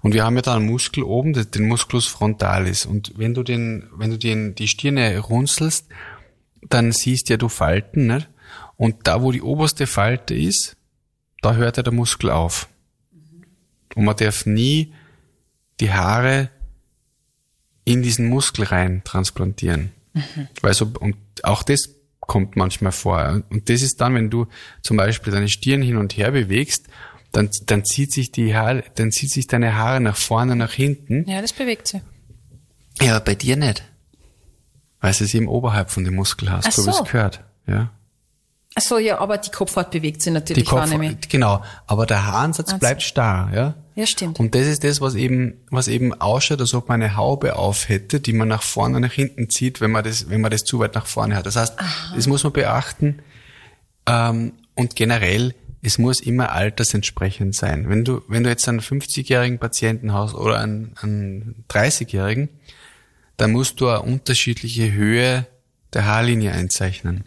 Und wir haben ja da einen Muskel oben, den Musculus frontalis. Und wenn du den, wenn du den, die Stirne runzelst, dann siehst ja du Falten, nicht? Und da, wo die oberste Falte ist, da hört ja der Muskel auf. Und man darf nie die Haare in diesen Muskel rein transplantieren. Weil so, und auch das kommt manchmal vor. Und das ist dann, wenn du zum Beispiel deine Stirn hin und her bewegst, dann, dann zieht sich die Haare, dann zieht sich deine Haare nach vorne, nach hinten. Ja, das bewegt sich. Ja, aber bei dir nicht. Weil du es eben oberhalb von dem Muskel hast, Ach so wie so. es gehört. Ja. Ach so, ja, aber die Kopfhaut bewegt sich natürlich, Die Kopf, genau. Aber der Haaransatz Also. bleibt starr, ja. Ja, stimmt. Und das ist das, was eben, was eben ausschaut, als ob man eine Haube auf hätte, die man nach vorne und nach hinten zieht, wenn man das, wenn man das zu weit nach vorne hat. Das heißt, das muss man beachten. Ähm, und generell es muss immer altersentsprechend sein. Wenn du, wenn du jetzt einen 50-jährigen Patienten hast oder einen, einen 30-jährigen, dann musst du eine unterschiedliche Höhe der Haarlinie einzeichnen.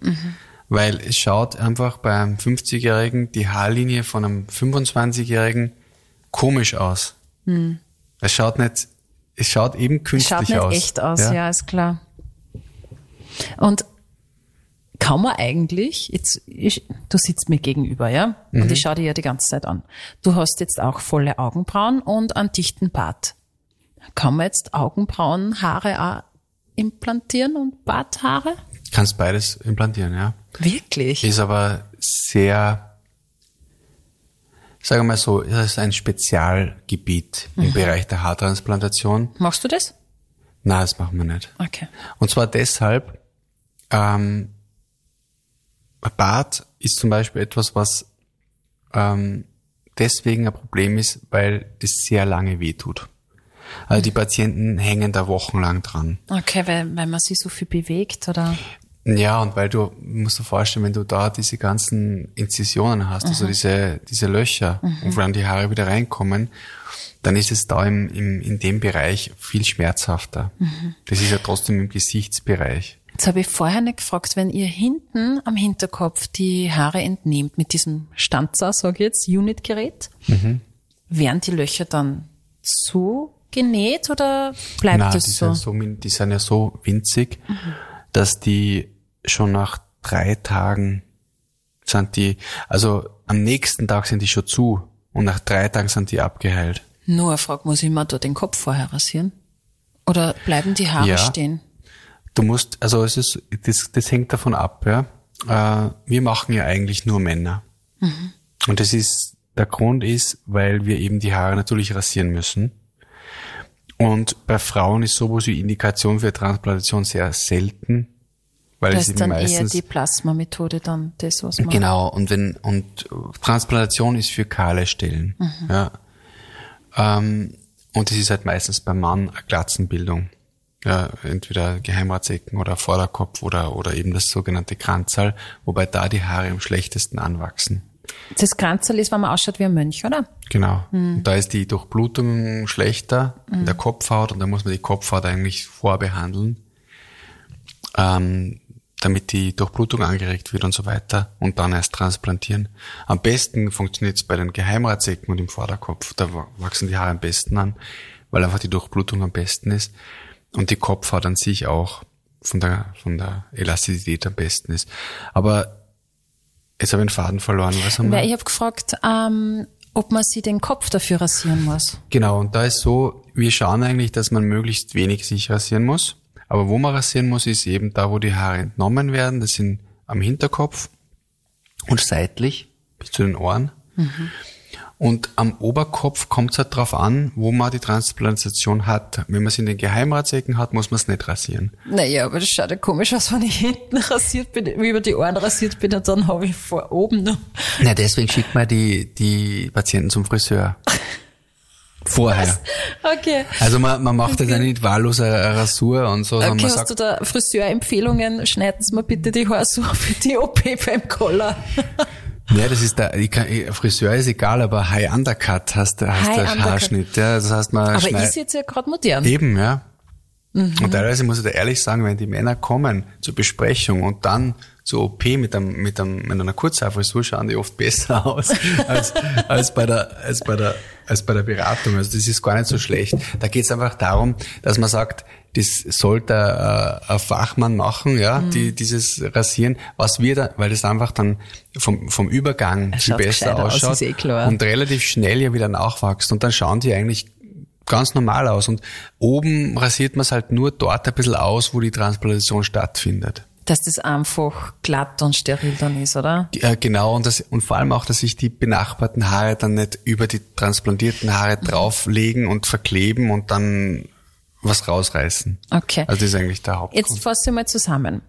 Weil es schaut einfach bei einem 50-jährigen die Haarlinie von einem 25-jährigen komisch aus. Es schaut nicht, es schaut eben künstlich Schaut nicht aus. echt aus, ja. ist klar. Und kann man eigentlich, jetzt, ich, du sitzt mir gegenüber, ja? Und ich schaue dir ja die ganze Zeit an. Du hast jetzt auch volle Augenbrauen und einen dichten Bart. Kann man jetzt Augenbrauenhaare auch implantieren und Barthaare? Kannst beides implantieren, ja. Wirklich? Ist aber sehr, sagen wir mal so, das ist ein Spezialgebiet im Bereich der Haartransplantation. Machst du das? Na, das machen wir nicht. Okay. Und zwar deshalb, ähm, Bart ist zum Beispiel etwas, was ähm, deswegen ein Problem ist, weil das sehr lange wehtut. Also die Patienten hängen da wochenlang dran. Okay, weil, weil man sich so viel bewegt, oder? Ja, und weil du, musst dir vorstellen, wenn du da diese ganzen Inzisionen hast, also diese, diese Löcher, wo dann die Haare wieder reinkommen, dann ist es da im, im, in dem Bereich viel schmerzhafter. Das ist ja trotzdem im Gesichtsbereich. Jetzt habe ich vorher nicht gefragt, wenn ihr hinten am Hinterkopf die Haare entnehmt mit diesem Stanzer, sag ich jetzt, Unit-Gerät, werden die Löcher dann so genäht oder bleibt Nein, das die, so? Sind so die sind ja so winzig, dass die schon nach drei Tagen sind die, also am nächsten Tag sind die schon zu und nach drei Tagen sind die abgeheilt. Nur eine Frage, muss ich mir da den Kopf vorher rasieren? Oder bleiben die Haare Ja. stehen? Du musst, also es ist, das, das hängt davon ab, ja. Äh, wir machen ja eigentlich nur Männer. Und das ist, der Grund ist, weil wir eben die Haare natürlich rasieren müssen. Und bei Frauen ist sowas wie Indikation für Transplantation sehr selten, weil Das es ist dann eher meistens die Plasma-Methode dann das, was man... Genau, und wenn, und Transplantation ist für kahle Stellen. Mhm. Ja. Ähm, und das ist halt meistens beim Mann eine Glatzenbildung. Ja, entweder Geheimratsecken oder Vorderkopf oder, oder eben das sogenannte Kranzal, wobei da die Haare am schlechtesten anwachsen. Das Kranzerl ist, wenn man ausschaut wie ein Mönch, oder? Genau. Mhm. Und da ist die Durchblutung schlechter in der Kopfhaut und da muss man die Kopfhaut eigentlich vorbehandeln, ähm, damit die Durchblutung angeregt wird und so weiter und dann erst transplantieren. Am besten funktioniert es bei den Geheimratsecken und im Vorderkopf. Da wa- wachsen die Haare am besten an, weil einfach die Durchblutung am besten ist und die Kopfhaut an sich auch von der, von der Elastizität am besten ist. Aber jetzt habe ich den Faden verloren. Was haben wir? Ich habe gefragt, ähm, ob man sich den Kopf dafür rasieren muss. Genau, und da ist so, wir schauen eigentlich, dass man möglichst wenig sich rasieren muss. Aber wo man rasieren muss, ist eben da, wo die Haare entnommen werden. Das sind am Hinterkopf und seitlich bis zu den Ohren. Und am Oberkopf kommt es halt drauf an, wo man die Transplantation hat. Wenn man es in den Geheimratsecken hat, muss man es nicht rasieren. Naja, aber das schaut ja komisch aus, wenn ich hinten rasiert bin, über die Ohren rasiert bin und dann habe ich vor oben noch. Na, deswegen schickt man die, die Patienten zum Friseur. Vorher. Okay. Also man, man macht ja nicht wahllos eine Rasur und so, Okay, hast sagt, du da Friseurempfehlungen? Schneiden Sie mir bitte die Haare so für die OP beim Koller. Ja, das ist der, ich kann, Friseur ist egal, aber High Undercut heißt, der- heißt High der. Haarschnitt. Ja, das heißt, man Aber ist jetzt ja gerade modern. Eben, ja. Mhm. Und teilweise muss ich da ehrlich sagen, wenn die Männer kommen zur Besprechung und dann zur OP mit, einem, mit, einem, mit einer Kurzhaarfrisur schauen die oft besser aus als, als, bei der, als, bei der, als bei der Beratung. Also das ist gar nicht so schlecht. Da geht es einfach darum, dass man sagt, das sollte äh, ein Fachmann machen, ja, Mhm. die, dieses Rasieren, was wir da, weil das einfach dann vom, vom Übergang viel besser aus, ausschaut ist eh und relativ schnell ja wieder nachwächst und dann schauen die eigentlich ganz normal aus und oben rasiert man es halt nur dort ein bisschen aus, wo die Transplantation stattfindet. Dass das einfach glatt und steril dann ist, oder? Ja, genau, und, das, und vor allem auch, dass sich die benachbarten Haare dann nicht über die transplantierten Haare drauflegen und verkleben und dann was rausreißen. Okay. Also das ist eigentlich der Hauptgrund. Jetzt fassen wir mal zusammen.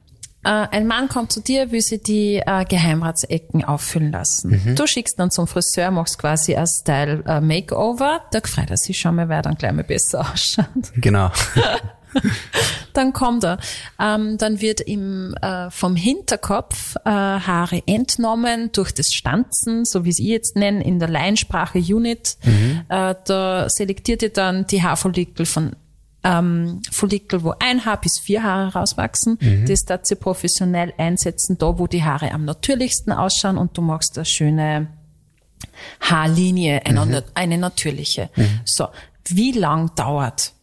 Äh, ein Mann kommt zu dir, will sich die äh, Geheimratsecken auffüllen lassen. Mhm. Du schickst dann zum Friseur, machst quasi ein Style äh, Makeover. Da freut er sich schon mal, weil er dann gleich mal besser ausschaut. Genau. dann kommt er. Ähm, dann wird ihm äh, vom Hinterkopf äh, Haare entnommen durch das Stanzen, so wie es ich jetzt nenne, in der Laiensprache Unit. Äh, da selektiert ihr dann die Haarfollikel von ähm, Follikel, wo ein Haar bis vier Haare rauswachsen. Das darf sie professionell einsetzen, da wo die Haare am natürlichsten ausschauen und du machst eine schöne Haarlinie, eine, eine natürliche. So, wie lang dauert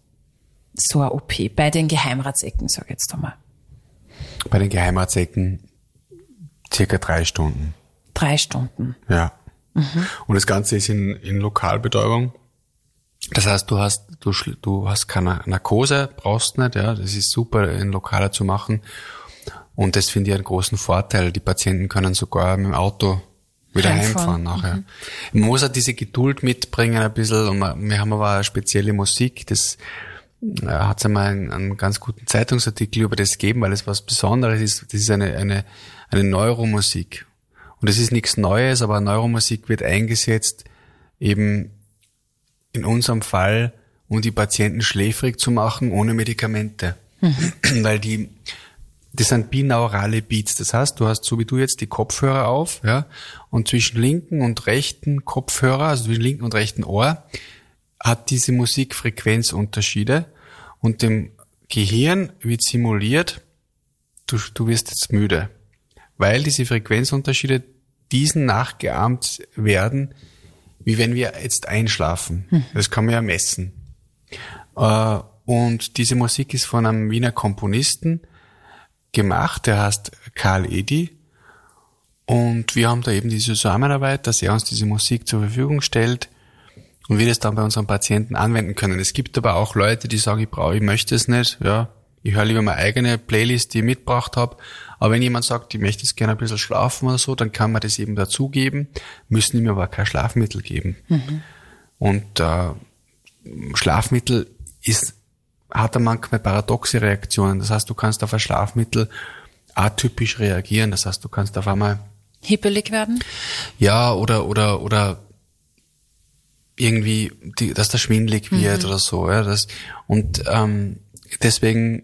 so eine OP bei den Geheimratsecken, sag ich jetzt einmal? Bei den Geheimratsecken circa drei Stunden. Drei Stunden. Ja. Und das Ganze ist in, in Lokalbetäubung. Das heißt, du hast, du, du hast keine Narkose, brauchst nicht, ja. Das ist super in Lokaler zu machen. Und das finde ich einen großen Vorteil. Die Patienten können sogar mit dem Auto wieder Heimfahren. heimfahren nachher. Man muss auch diese Geduld mitbringen ein bisschen. Und wir haben aber eine spezielle Musik, das hat es einmal einen, einen ganz guten Zeitungsartikel über das gegeben, weil es was Besonderes ist. Das ist eine, eine, eine Neuromusik. Und das ist nichts Neues, aber Neuromusik wird eingesetzt eben in unserem Fall, um die Patienten schläfrig zu machen, ohne Medikamente. Weil die, das sind binaurale Beats. Das heißt, du hast so wie du jetzt die Kopfhörer auf, ja, und zwischen linken und rechten Kopfhörer, also zwischen linken und rechten Ohr, hat diese Musik Frequenzunterschiede und dem Gehirn wird simuliert, du, du wirst jetzt müde, weil diese Frequenzunterschiede diesen nachgeahmt werden, wie wenn wir jetzt einschlafen. Das kann man ja messen. Äh, Und diese Musik ist von einem Wiener Komponisten gemacht, der heißt Karl Edi. Und wir haben da eben diese Zusammenarbeit, dass er uns diese Musik zur Verfügung stellt und wir das dann bei unseren Patienten anwenden können. Es gibt aber auch Leute, die sagen, ich brauche, ich möchte es nicht, ja. Ich höre lieber meine eigene Playlist, die ich mitgebracht habe. Aber wenn jemand sagt, ich möchte jetzt gerne ein bisschen schlafen oder so, dann kann man das eben dazugeben, müssen ihm aber kein Schlafmittel geben. Und äh, Schlafmittel ist, hat er manchmal paradoxe Reaktionen. Das heißt, du kannst auf ein Schlafmittel atypisch reagieren. Das heißt, du kannst auf einmal Hippelig werden? ja, oder, oder, oder irgendwie, die, dass der schwindlig wird oder so. Ja, das, und ähm, deswegen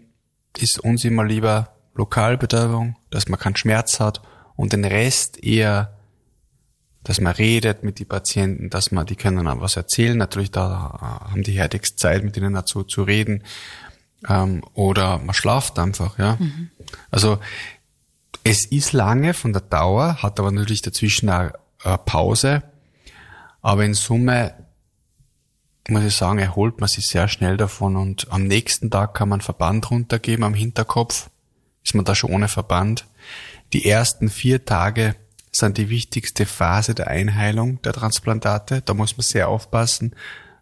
ist uns immer lieber Lokalbetäubung, dass man keinen Schmerz hat und den Rest eher, dass man redet mit den Patienten, dass man, die können dann auch was erzählen. Natürlich, da äh, haben die härtigst Zeit, mit ihnen dazu zu reden. Ähm, oder man schlaft einfach, ja. Also es ist lange von der Dauer, hat aber natürlich dazwischen eine, eine Pause. Aber in Summe muss ich sagen, erholt man sich sehr schnell davon und am nächsten Tag kann man Verband runtergeben am Hinterkopf. Ist man da schon ohne Verband. Die ersten vier Tage sind die wichtigste Phase der Einheilung der Transplantate. Da muss man sehr aufpassen.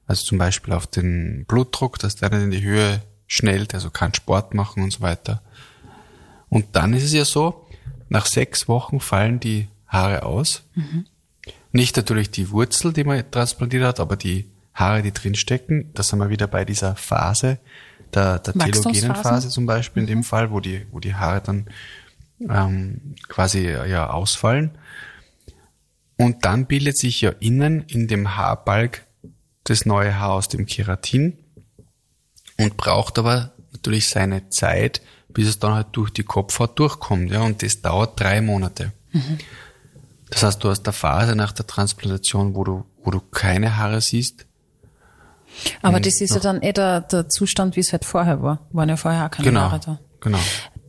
Also zum Beispiel auf den Blutdruck, dass der nicht in die Höhe schnellt, also keinen Sport machen und so weiter. Und dann ist es ja so, nach sechs Wochen fallen die Haare aus. Nicht natürlich die Wurzel, die man transplantiert hat, aber die Haare, die drinstecken. Da sind wir wieder bei dieser Phase, der, der telogenen Phase zum Beispiel in dem Fall, wo die, wo die Haare dann ähm, quasi ja ausfallen. Und dann bildet sich ja innen in dem Haarbalg das neue Haar aus dem Keratin und braucht aber natürlich seine Zeit, bis es dann halt durch die Kopfhaut durchkommt. Ja, und das dauert drei Monate. Das heißt, du hast eine Phase nach der Transplantation, wo du, wo du keine Haare siehst. Aber das ist ja dann eh der, der Zustand, wie es halt vorher war. Waren ja vorher auch keine Genau. Haare da. Genau.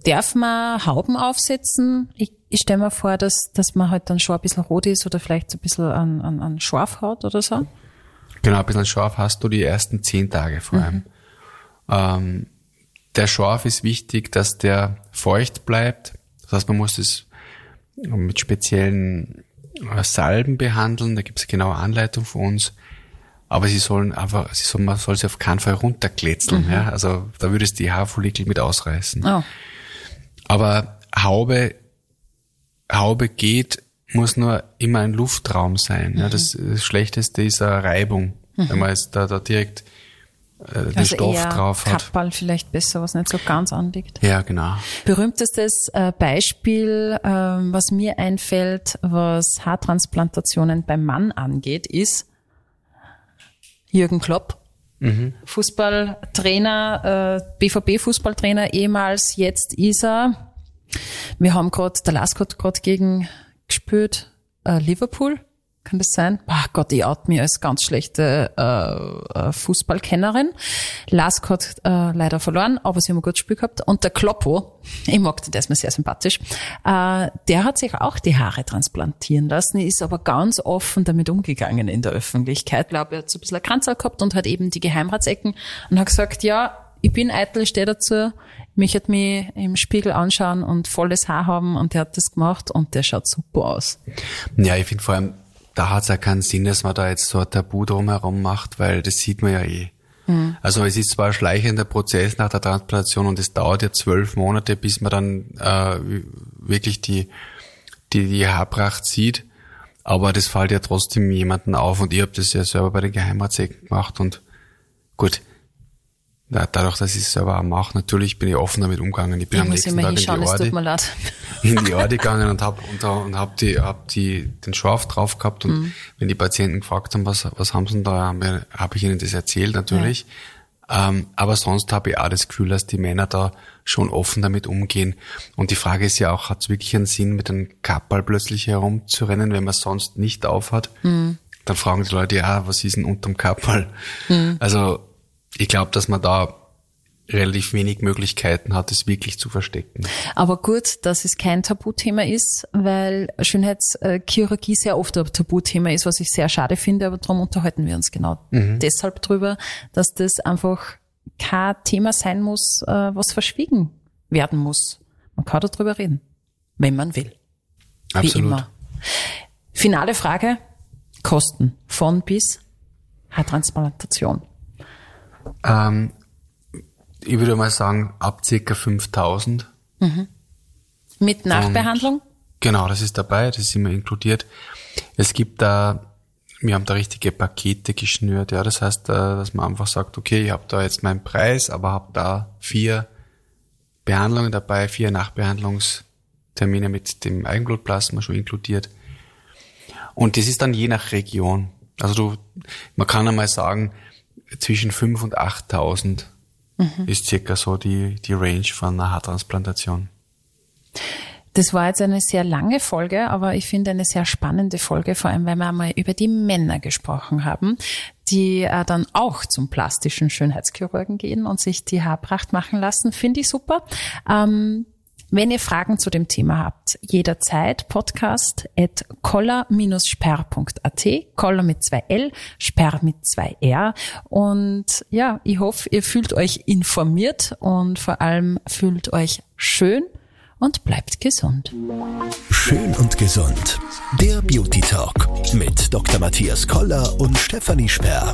Darf man Hauben aufsetzen? Ich, ich stelle mir vor, dass, dass man halt dann schon ein bisschen rot ist oder vielleicht so ein bisschen an, an, an Schorf hat oder so. Genau, ein bisschen Schorf hast du die ersten zehn Tage vor allem. Ähm, der Schorf ist wichtig, dass der feucht bleibt. Das heißt, man muss es mit speziellen äh, Salben behandeln. Da gibt es eine genaue Anleitung von uns. Aber sie sollen einfach, sie soll, man soll sie auf keinen Fall runterkletzeln. Ja? Also da würde es die Haarfollikel mit ausreißen. Oh. Aber Haube, Haube geht, muss nur immer ein Luftraum sein. Ja, das, das Schlechteste ist eine Reibung, wenn man jetzt da, da direkt äh, den Also Stoff eher drauf hat. Kappball vielleicht besser, was nicht so ganz anliegt. Ja, genau. Berühmtestes äh, Beispiel, ähm, was mir einfällt, was Haartransplantationen beim Mann angeht, ist Jürgen Klopp. Mhm. Fußballtrainer, äh, BVB-Fußballtrainer ehemals, jetzt ist er. Wir haben gerade, der Lask hat gerade gegen gespielt, äh, Liverpool. Kann das sein? Ach Gott, ich out mir als ganz schlechte äh, äh, Fußballkennerin. Lask hat äh, leider verloren, aber sie haben ein gutes Spiel gehabt. Und der Kloppo, ich mag den, der ist mir sehr sympathisch, äh, der hat sich auch die Haare transplantieren lassen, ist aber ganz offen damit umgegangen in der Öffentlichkeit. Ich glaube, er hat so ein bisschen ein Kranzal gehabt und hat eben die Geheimratsecken und hat gesagt, ja, ich bin eitel, stehe dazu, mich hat mich im Spiegel anschauen und volles Haar haben und der hat das gemacht und der schaut super aus. Ja, ich finde vor allem, da hat es ja keinen Sinn, dass man da jetzt so ein Tabu drumherum macht, weil das sieht man ja eh. Mhm. Also es ist zwar ein schleichender Prozess nach der Transplantation und es dauert ja zwölf Monate, bis man dann äh, wirklich die, die, die Haarpracht sieht, aber das fällt ja trotzdem jemanden auf und ich habe das ja selber bei den Geheimratsecken gemacht und gut, dadurch, dass ich es selber auch mache, natürlich bin ich offen damit umgegangen. Ich bin ich am nächsten Tag in die, Ordi, in die Ordi gegangen und habe und, und hab die, hab die, den Schorf drauf gehabt und mhm. wenn die Patienten gefragt haben, was, was haben sie denn da, habe hab ich ihnen das erzählt natürlich. Ja. Ähm, aber sonst habe ich auch das Gefühl, dass die Männer da schon offen damit umgehen. Und die Frage ist ja auch, hat es wirklich einen Sinn, mit einem Kappal plötzlich herumzurennen, wenn man sonst nicht aufhat? Mhm. Dann fragen die Leute, ja, was ist denn unterm Kappal? Mhm. Also ich glaube, dass man da relativ wenig Möglichkeiten hat, es wirklich zu verstecken. Aber gut, dass es kein Tabuthema ist, weil Schönheitschirurgie sehr oft ein Tabuthema ist, was ich sehr schade finde, aber darum unterhalten wir uns genau mhm. deshalb drüber, dass das einfach kein Thema sein muss, äh, was verschwiegen werden muss. Man kann darüber reden, wenn man will. Absolut. Wie immer. Finale Frage. Kosten von bis Haartransplantation. Ähm, ich würde mal sagen, ab circa 5000. Mhm. Mit Nachbehandlung? Und genau, das ist dabei, das ist immer inkludiert. Es gibt da, wir haben da richtige Pakete geschnürt, ja, das heißt, äh, dass man einfach sagt, okay, ich habe da jetzt meinen Preis, aber habe da vier Behandlungen dabei, vier Nachbehandlungstermine mit dem Eigenblutplasma schon inkludiert. Und das ist dann je nach Region. Also du, man kann einmal sagen, zwischen 5 und 8.000 mhm. ist circa so die, die Range von einer Haartransplantation. Das war jetzt eine sehr lange Folge, aber ich finde eine sehr spannende Folge, vor allem weil wir einmal über die Männer gesprochen haben, die äh, dann auch zum plastischen Schönheitschirurgen gehen und sich die Haarpracht machen lassen. Finde ich super. Ähm, wenn ihr Fragen zu dem Thema habt, jederzeit podcast at koller-sperr.at, koller mit zwei L, sperr mit zwei R. Und ja, ich hoffe, ihr fühlt euch informiert und vor allem fühlt euch schön und bleibt gesund. Schön und gesund. Der Beauty Talk mit Dr. Matthias Koller und Stefanie Sperr.